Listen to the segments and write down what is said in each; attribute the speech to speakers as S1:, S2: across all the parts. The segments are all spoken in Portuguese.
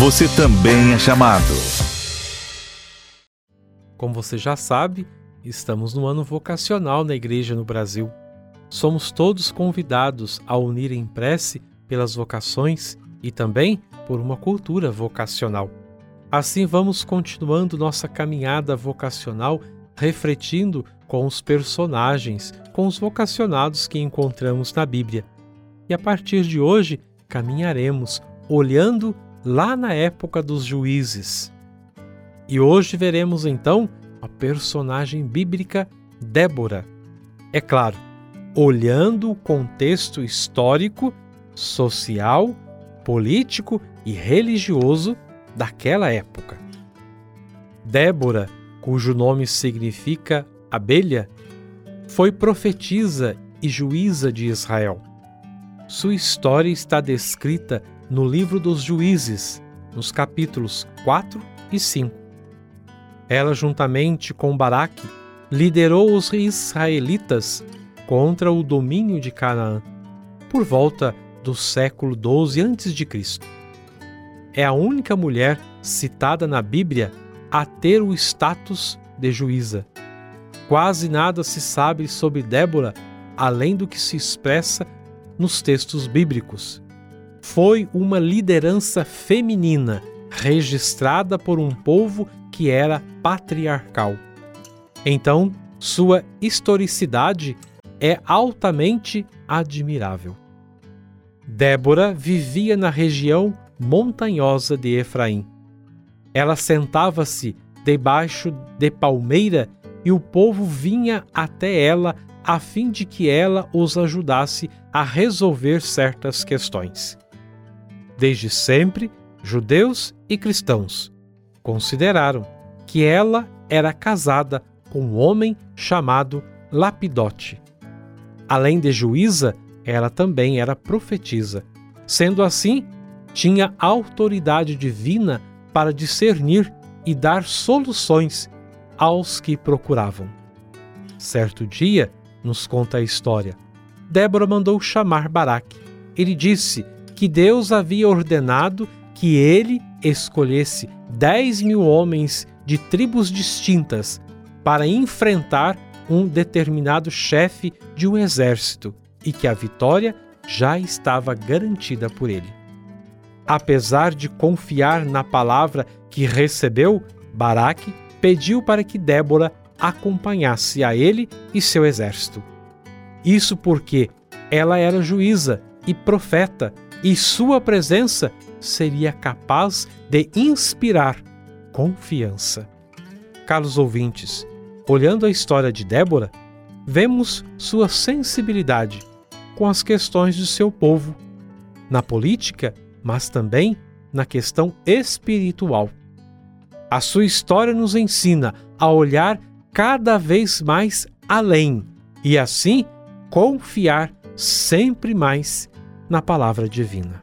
S1: você também é chamado.
S2: Como você já sabe, estamos no ano vocacional na Igreja no Brasil. Somos todos convidados a unir em prece pelas vocações e também por uma cultura vocacional. Assim, vamos continuando nossa caminhada vocacional, refletindo com os personagens, com os vocacionados que encontramos na Bíblia. E a partir de hoje, caminharemos olhando lá na época dos juízes. E hoje veremos então a personagem bíblica Débora. É claro, olhando o contexto histórico, social, político e religioso daquela época. Débora, cujo nome significa abelha, foi profetisa e juíza de Israel. Sua história está descrita no livro dos Juízes, nos capítulos 4 e 5. Ela, juntamente com Baraque, liderou os israelitas contra o domínio de Canaã, por volta do século 12 a.C. É a única mulher citada na Bíblia a ter o status de juíza. Quase nada se sabe sobre Débora além do que se expressa nos textos bíblicos. Foi uma liderança feminina registrada por um povo que era patriarcal. Então, sua historicidade é altamente admirável. Débora vivia na região montanhosa de Efraim. Ela sentava-se debaixo de palmeira e o povo vinha até ela a fim de que ela os ajudasse a resolver certas questões. Desde sempre, judeus e cristãos consideraram que ela era casada com um homem chamado Lapidote. Além de juíza, ela também era profetisa. Sendo assim, tinha autoridade divina para discernir e dar soluções aos que procuravam. Certo dia, nos conta a história, Débora mandou chamar Baraque. Ele disse que Deus havia ordenado que ele escolhesse dez mil homens de tribos distintas para enfrentar um determinado chefe de um exército e que a vitória já estava garantida por ele. Apesar de confiar na palavra que recebeu, Baraque pediu para que Débora acompanhasse a ele e seu exército. Isso porque ela era juíza e profeta e sua presença seria capaz de inspirar confiança. Caros ouvintes, olhando a história de Débora, vemos sua sensibilidade com as questões de seu povo, na política, mas também na questão espiritual. A sua história nos ensina a olhar cada vez mais além e assim confiar sempre mais na palavra divina.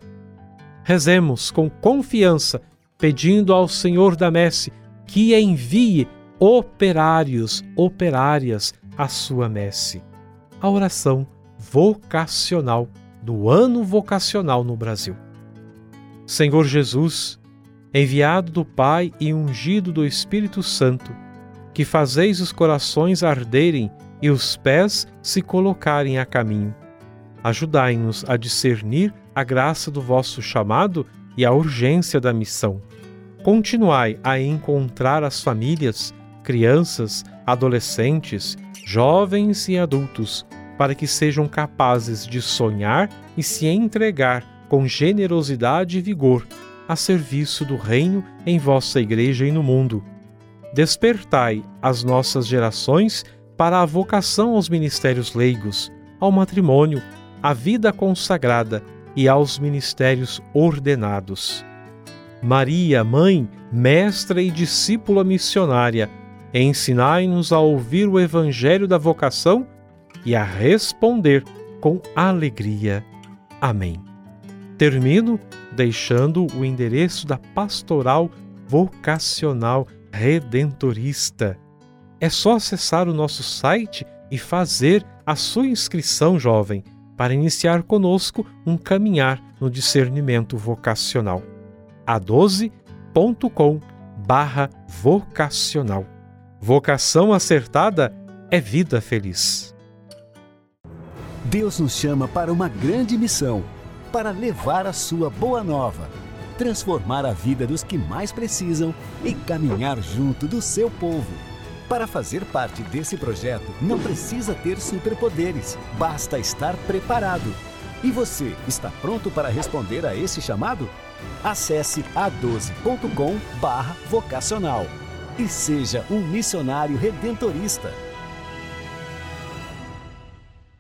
S2: Rezemos com confiança, pedindo ao Senhor da Messe que envie operários, operárias à sua messe. A oração vocacional do ano vocacional no Brasil. Senhor Jesus, enviado do Pai e ungido do Espírito Santo, que fazeis os corações arderem e os pés se colocarem a caminho Ajudai-nos a discernir a graça do vosso chamado e a urgência da missão. Continuai a encontrar as famílias, crianças, adolescentes, jovens e adultos, para que sejam capazes de sonhar e se entregar com generosidade e vigor a serviço do Reino em vossa Igreja e no mundo. Despertai as nossas gerações para a vocação aos ministérios leigos, ao matrimônio, à vida consagrada e aos ministérios ordenados. Maria, mãe, mestra e discípula missionária, ensinai-nos a ouvir o evangelho da vocação e a responder com alegria. Amém. Termino deixando o endereço da Pastoral Vocacional Redentorista. É só acessar o nosso site e fazer a sua inscrição, jovem para iniciar conosco um caminhar no discernimento vocacional. a12.com barra vocacional. Vocação acertada é vida feliz.
S3: Deus nos chama para uma grande missão, para levar a sua boa nova, transformar a vida dos que mais precisam e caminhar junto do seu povo. Para fazer parte desse projeto, não precisa ter superpoderes, basta estar preparado. E você, está pronto para responder a esse chamado? Acesse a12.com/vocacional e seja um missionário redentorista.